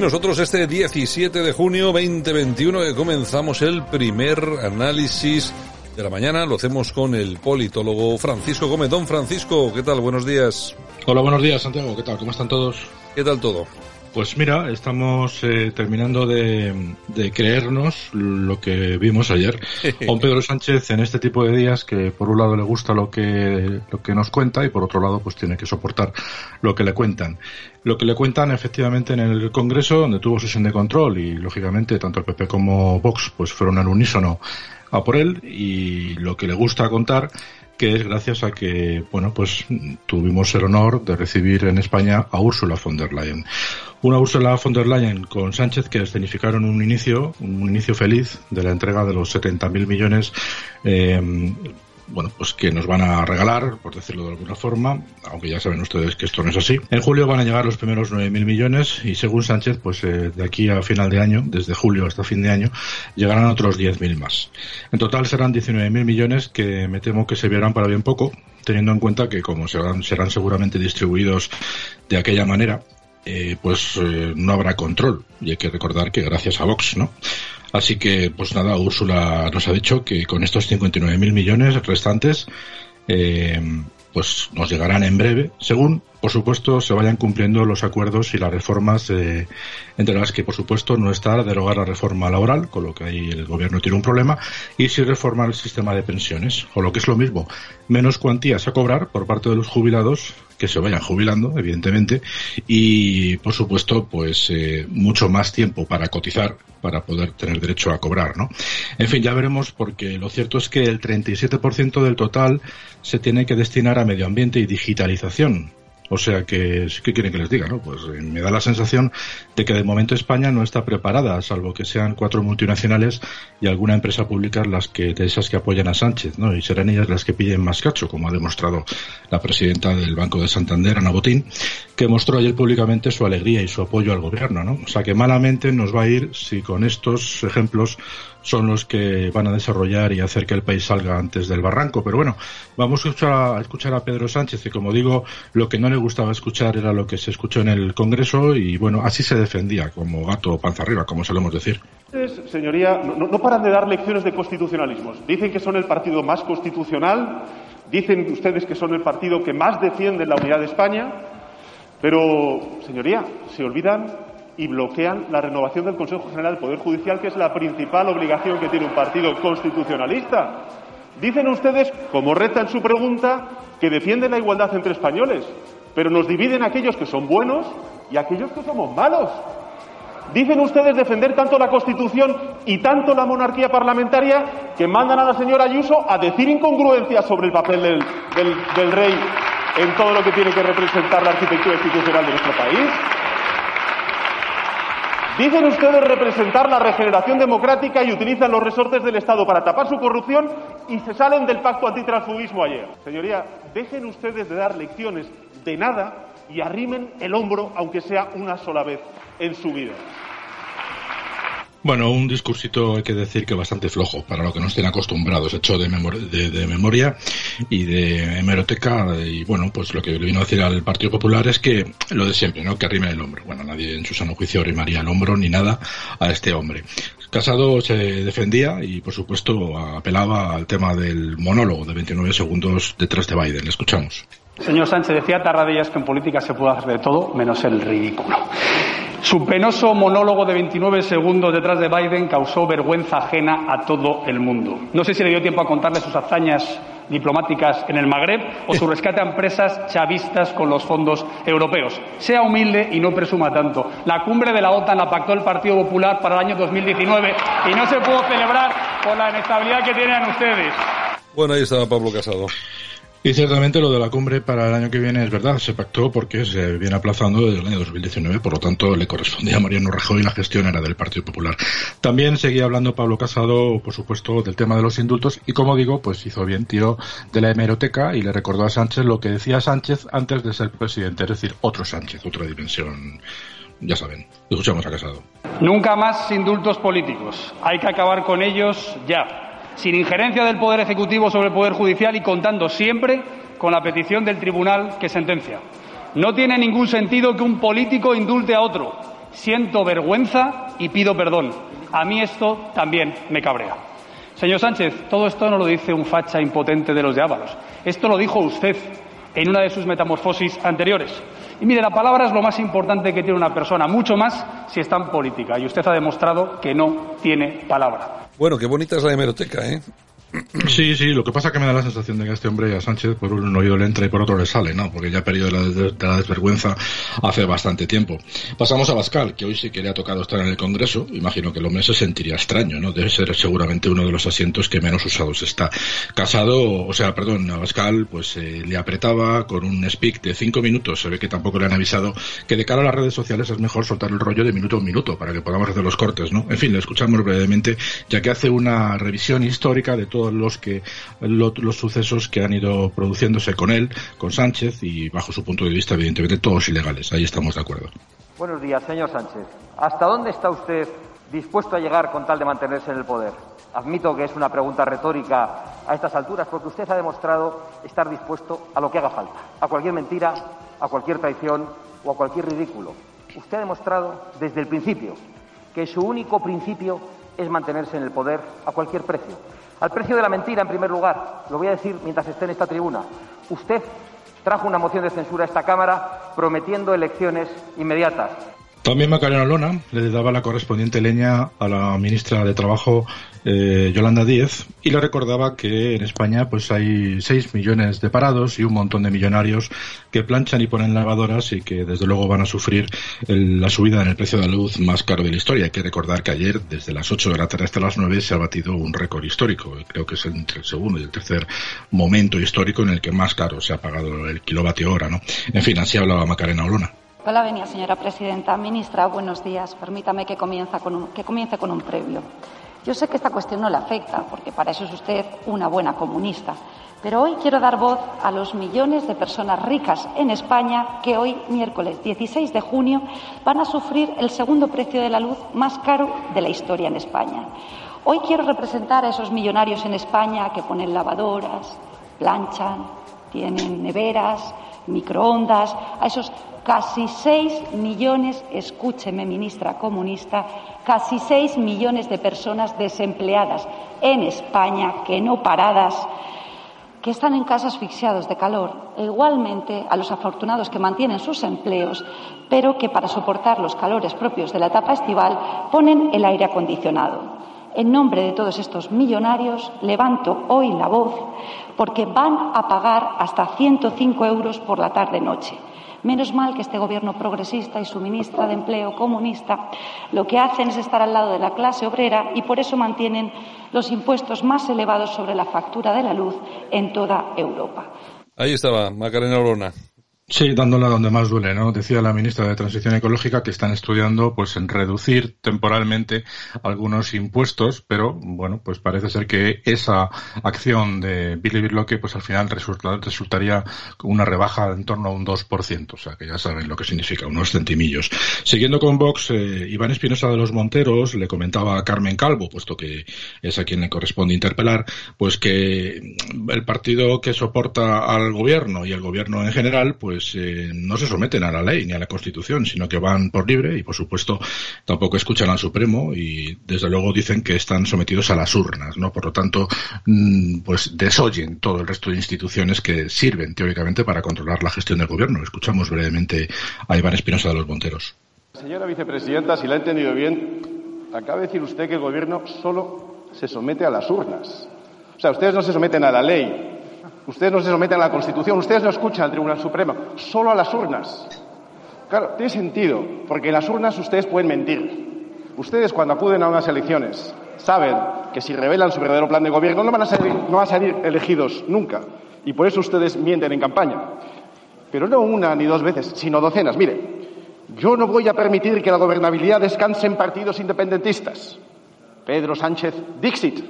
Nosotros este 17 de junio 2021 que comenzamos el primer análisis de la mañana, lo hacemos con el politólogo Francisco Gómez. Don Francisco, ¿qué tal? Buenos días. Hola, buenos días Santiago, ¿qué tal? ¿Cómo están todos? ¿Qué tal todo? Pues mira, estamos eh, terminando de, de, creernos lo que vimos ayer. A un Pedro Sánchez en este tipo de días que por un lado le gusta lo que, lo que nos cuenta y por otro lado pues tiene que soportar lo que le cuentan. Lo que le cuentan efectivamente en el Congreso donde tuvo sesión de control y lógicamente tanto el PP como Vox pues fueron al unísono a por él y lo que le gusta contar que es gracias a que, bueno, pues tuvimos el honor de recibir en España a Ursula von der Leyen. Una Ursula von der Leyen con Sánchez que escenificaron un inicio, un inicio feliz de la entrega de los 70.000 millones eh, bueno, pues que nos van a regalar, por decirlo de alguna forma, aunque ya saben ustedes que esto no es así. En julio van a llegar los primeros 9.000 millones y según Sánchez, pues eh, de aquí a final de año, desde julio hasta fin de año, llegarán otros 10.000 más. En total serán 19.000 millones que me temo que se verán para bien poco, teniendo en cuenta que como serán, serán seguramente distribuidos de aquella manera, eh, pues eh, no habrá control. Y hay que recordar que gracias a Vox, ¿no? Así que, pues nada, Úrsula nos ha dicho que con estos 59.000 millones restantes, eh, pues nos llegarán en breve, según, por supuesto, se vayan cumpliendo los acuerdos y las reformas, eh, entre las que, por supuesto, no está derogar la reforma laboral, con lo que ahí el gobierno tiene un problema, y si reformar el sistema de pensiones, o lo que es lo mismo, menos cuantías a cobrar por parte de los jubilados que se vayan jubilando, evidentemente, y por supuesto, pues eh, mucho más tiempo para cotizar para poder tener derecho a cobrar, ¿no? En fin, ya veremos porque lo cierto es que el 37% del total se tiene que destinar a medio ambiente y digitalización. O sea que, ¿qué quieren que les diga? No? Pues eh, me da la sensación de que de momento España no está preparada, salvo que sean cuatro multinacionales y alguna empresa pública las que, de esas que apoyan a Sánchez, ¿no? Y serán ellas las que pillen más cacho, como ha demostrado la presidenta del Banco de Santander, Ana Botín, que mostró ayer públicamente su alegría y su apoyo al gobierno, ¿no? O sea que malamente nos va a ir si con estos ejemplos son los que van a desarrollar y hacer que el país salga antes del barranco. Pero bueno, vamos a escuchar a, Pedro Sánchez, y como digo, lo que no le gustaba escuchar era lo que se escuchó en el Congreso y bueno, así se defendía, como gato panza arriba, como solemos decir. Señoría, no paran de dar lecciones de constitucionalismo. Dicen que son el partido más constitucional, dicen ustedes que son el partido que más defiende la unidad de España, pero, señoría, se olvidan y bloquean la renovación del Consejo General del Poder Judicial, que es la principal obligación que tiene un partido constitucionalista. Dicen ustedes, como reta en su pregunta, que defienden la igualdad entre españoles, pero nos dividen aquellos que son buenos y aquellos que somos malos. Dicen ustedes defender tanto la Constitución y tanto la monarquía parlamentaria que mandan a la señora Ayuso a decir incongruencias sobre el papel del, del, del rey en todo lo que tiene que representar la arquitectura institucional de nuestro país. Dicen ustedes representar la regeneración democrática y utilizan los resortes del Estado para tapar su corrupción y se salen del pacto antitransfugismo ayer. Señoría, dejen ustedes de dar lecciones de nada y arrimen el hombro, aunque sea una sola vez en su vida. Bueno, un discursito hay que decir que bastante flojo para lo que no estén acostumbrados, hecho de, memoria, de, de memoria y de hemeroteca. Y bueno, pues lo que le vino a decir al Partido Popular es que lo de siempre, ¿no? Que arrime el hombro. Bueno, nadie en su sano juicio arrimaría el hombro ni nada a este hombre. Casado se defendía y, por supuesto, apelaba al tema del monólogo de 29 segundos detrás de Biden. Le escuchamos. Señor Sánchez, decía Tarradellas que en política se puede hacer de todo menos el ridículo. Su penoso monólogo de 29 segundos detrás de Biden causó vergüenza ajena a todo el mundo. No sé si le dio tiempo a contarle sus hazañas diplomáticas en el Magreb o su rescate a empresas chavistas con los fondos europeos. Sea humilde y no presuma tanto. La cumbre de la OTAN la pactó el Partido Popular para el año 2019 y no se pudo celebrar por la inestabilidad que tienen ustedes. Bueno, ahí estaba Pablo Casado. Y ciertamente lo de la cumbre para el año que viene es verdad, se pactó porque se viene aplazando desde el año 2019, por lo tanto le correspondía a Mariano Rajoy la gestión era del Partido Popular. También seguía hablando Pablo Casado, por supuesto, del tema de los indultos y como digo, pues hizo bien, tiró de la hemeroteca y le recordó a Sánchez lo que decía Sánchez antes de ser presidente, es decir, otro Sánchez, otra dimensión. Ya saben, escuchamos a Casado. Nunca más indultos políticos. Hay que acabar con ellos ya sin injerencia del Poder Ejecutivo sobre el Poder Judicial y contando siempre con la petición del Tribunal que sentencia. No tiene ningún sentido que un político indulte a otro. Siento vergüenza y pido perdón. A mí esto también me cabrea. Señor Sánchez, todo esto no lo dice un facha impotente de los de Ábalos. Esto lo dijo usted en una de sus metamorfosis anteriores. Y mire, la palabra es lo más importante que tiene una persona, mucho más si está en política. Y usted ha demostrado que no tiene palabra. Bueno, qué bonita es la hemeroteca, ¿eh? Sí, sí, lo que pasa es que me da la sensación de que este hombre, a Sánchez, por un oído le entra y por otro le sale, ¿no? Porque ya ha perdido la, de la desvergüenza hace bastante tiempo. Pasamos a Bascal, que hoy sí que le ha tocado estar en el Congreso. Imagino que el hombre se sentiría extraño, ¿no? Debe ser seguramente uno de los asientos que menos usados está. Casado, o sea, perdón, a Bascal, pues eh, le apretaba con un speak de cinco minutos. Se ve que tampoco le han avisado que de cara a las redes sociales es mejor soltar el rollo de minuto a minuto para que podamos hacer los cortes, ¿no? En fin, le escuchamos brevemente, ya que hace una revisión histórica de todo todos los que los sucesos que han ido produciéndose con él, con Sánchez y bajo su punto de vista evidentemente todos ilegales. Ahí estamos de acuerdo. Buenos días, señor Sánchez. ¿Hasta dónde está usted dispuesto a llegar con tal de mantenerse en el poder? Admito que es una pregunta retórica a estas alturas, porque usted ha demostrado estar dispuesto a lo que haga falta, a cualquier mentira, a cualquier traición o a cualquier ridículo. Usted ha demostrado desde el principio que su único principio es mantenerse en el poder a cualquier precio. Al precio de la mentira, en primer lugar, lo voy a decir mientras esté en esta tribuna. Usted trajo una moción de censura a esta Cámara prometiendo elecciones inmediatas. También Macarena Lona le daba la correspondiente leña a la ministra de Trabajo eh, Yolanda Díez y le recordaba que en España pues hay 6 millones de parados y un montón de millonarios que planchan y ponen lavadoras y que desde luego van a sufrir la subida en el precio de la luz más caro de la historia. Hay que recordar que ayer desde las 8 de la tarde hasta las 9 se ha batido un récord histórico. Creo que es entre el segundo y el tercer momento histórico en el que más caro se ha pagado el kilovatio hora. ¿no? En fin, así hablaba Macarena Olona. Hola, venia, señora presidenta. Ministra, buenos días. Permítame que, con un, que comience con un previo. Yo sé que esta cuestión no le afecta, porque para eso es usted una buena comunista. Pero hoy quiero dar voz a los millones de personas ricas en España que hoy, miércoles 16 de junio, van a sufrir el segundo precio de la luz más caro de la historia en España. Hoy quiero representar a esos millonarios en España que ponen lavadoras, planchan, tienen neveras, microondas, a esos casi seis millones, escúcheme, ministra comunista, casi seis millones de personas desempleadas en España, que no paradas, que están en casa asfixiados de calor, e igualmente a los afortunados que mantienen sus empleos, pero que para soportar los calores propios de la etapa estival ponen el aire acondicionado. En nombre de todos estos millonarios, levanto hoy la voz porque van a pagar hasta 105 euros por la tarde-noche. Menos mal que este gobierno progresista y su ministra de Empleo comunista lo que hacen es estar al lado de la clase obrera y por eso mantienen los impuestos más elevados sobre la factura de la luz en toda Europa. Ahí estaba Macarena Orona. Sí, dándola donde más duele, ¿no? Decía la ministra de Transición Ecológica que están estudiando, pues, en reducir temporalmente algunos impuestos, pero, bueno, pues parece ser que esa acción de Billy Birloque, pues al final resultaría una rebaja en torno a un 2%, o sea, que ya saben lo que significa, unos centimillos. Siguiendo con Vox, eh, Iván Espinosa de los Monteros le comentaba a Carmen Calvo, puesto que es a quien le corresponde interpelar, pues que el partido que soporta al gobierno y el gobierno en general, pues pues eh, no se someten a la ley ni a la Constitución, sino que van por libre y, por supuesto, tampoco escuchan al Supremo y, desde luego, dicen que están sometidos a las urnas, ¿no? Por lo tanto, mm, pues desoyen todo el resto de instituciones que sirven, teóricamente, para controlar la gestión del gobierno. Escuchamos brevemente a Iván Espinosa de los Monteros. Señora vicepresidenta, si la he entendido bien, acaba de decir usted que el gobierno solo se somete a las urnas. O sea, ustedes no se someten a la ley, Ustedes no se someten a la Constitución, ustedes no escuchan al Tribunal Supremo, solo a las urnas. Claro, tiene sentido, porque en las urnas ustedes pueden mentir. Ustedes cuando acuden a unas elecciones saben que si revelan su verdadero plan de gobierno no van a salir, no van a salir elegidos nunca. Y por eso ustedes mienten en campaña. Pero no una ni dos veces, sino docenas. Mire, yo no voy a permitir que la gobernabilidad descanse en partidos independentistas. Pedro Sánchez Dixit.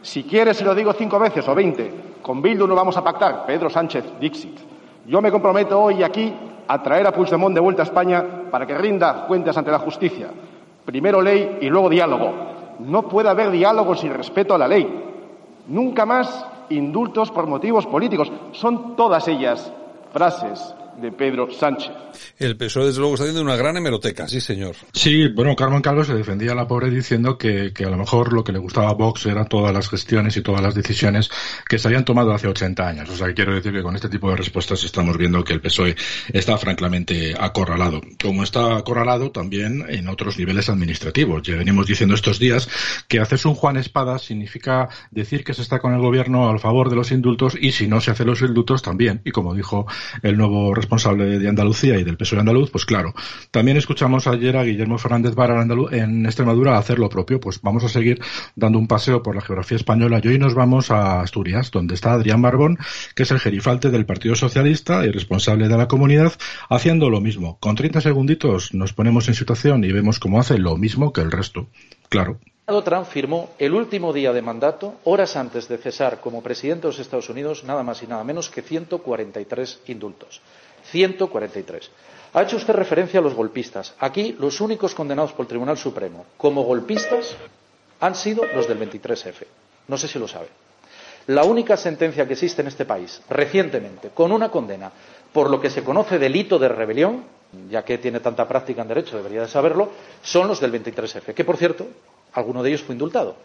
Si quiere, se lo digo cinco veces o veinte. Con Bildu no vamos a pactar. Pedro Sánchez Dixit. Yo me comprometo hoy aquí a traer a Puigdemont de vuelta a España para que rinda cuentas ante la justicia. Primero ley y luego diálogo. No puede haber diálogo sin respeto a la ley. Nunca más indultos por motivos políticos. Son todas ellas frases de Pedro Sánchez. El PSOE, desde luego, está haciendo una gran hemeroteca, sí, señor. Sí, bueno, Carmen Calvo se defendía a la pobre diciendo que, que a lo mejor lo que le gustaba a Vox eran todas las gestiones y todas las decisiones que se habían tomado hace 80 años. O sea, que quiero decir que con este tipo de respuestas estamos viendo que el PSOE está francamente acorralado. Como está acorralado también en otros niveles administrativos. Ya venimos diciendo estos días que hacerse un Juan Espada significa decir que se está con el gobierno al favor de los indultos y si no se hace los indultos también. Y como dijo el nuevo responsable de Andalucía y del PSOE andaluz, pues claro. También escuchamos ayer a Guillermo Fernández Vara en Extremadura hacer lo propio. Pues vamos a seguir dando un paseo por la geografía española y hoy nos vamos a Asturias, donde está Adrián Barbón, que es el gerifalte del Partido Socialista y responsable de la comunidad, haciendo lo mismo. Con 30 segunditos nos ponemos en situación y vemos cómo hace lo mismo que el resto. Claro. Trump firmó el último día de mandato, horas antes de cesar como presidente de los Estados Unidos, nada más y nada menos que 143 indultos. 143. Ha hecho usted referencia a los golpistas. Aquí los únicos condenados por el Tribunal Supremo como golpistas han sido los del 23F. No sé si lo sabe. La única sentencia que existe en este país recientemente con una condena por lo que se conoce delito de rebelión, ya que tiene tanta práctica en derecho, debería de saberlo, son los del 23F, que por cierto, alguno de ellos fue indultado.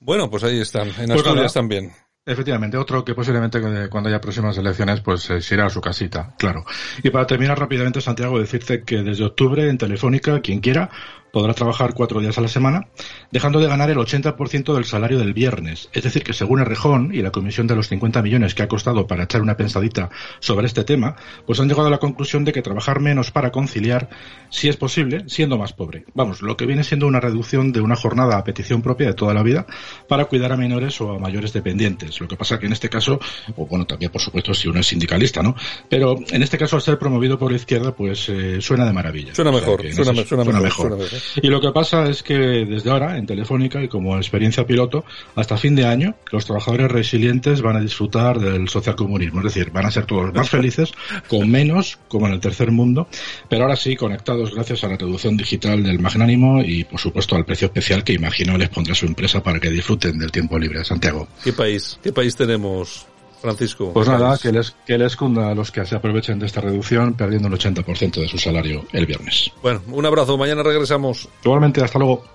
Bueno, pues ahí están, en pues Asturias también. Efectivamente, otro que posiblemente cuando haya próximas elecciones pues eh, se irá a su casita, claro. Y para terminar rápidamente, Santiago, decirte que desde octubre en Telefónica, quien quiera, podrá trabajar cuatro días a la semana, dejando de ganar el 80% del salario del viernes. Es decir, que según Errejón y la comisión de los 50 millones que ha costado para echar una pensadita sobre este tema, pues han llegado a la conclusión de que trabajar menos para conciliar, si es posible, siendo más pobre. Vamos, lo que viene siendo una reducción de una jornada a petición propia de toda la vida para cuidar a menores o a mayores dependientes. Lo que pasa que en este caso, o bueno, también por supuesto si uno es sindicalista, ¿no? Pero en este caso al ser promovido por la izquierda, pues eh, suena de maravilla. Suena mejor, suena, mejor. Suena mejor. Y lo que pasa es que desde ahora, en Telefónica y como experiencia piloto, hasta fin de año, los trabajadores resilientes van a disfrutar del socialcomunismo. Es decir, van a ser todos más felices, con menos, como en el tercer mundo, pero ahora sí conectados gracias a la reducción digital del magnánimo y, por supuesto, al precio especial que imagino les pondrá su empresa para que disfruten del tiempo libre. Santiago. ¿Qué país? ¿Qué país tenemos Francisco. Pues nada, que les, que les cunda a los que se aprovechen de esta reducción perdiendo el 80% de su salario el viernes. Bueno, un abrazo, mañana regresamos. Igualmente, hasta luego.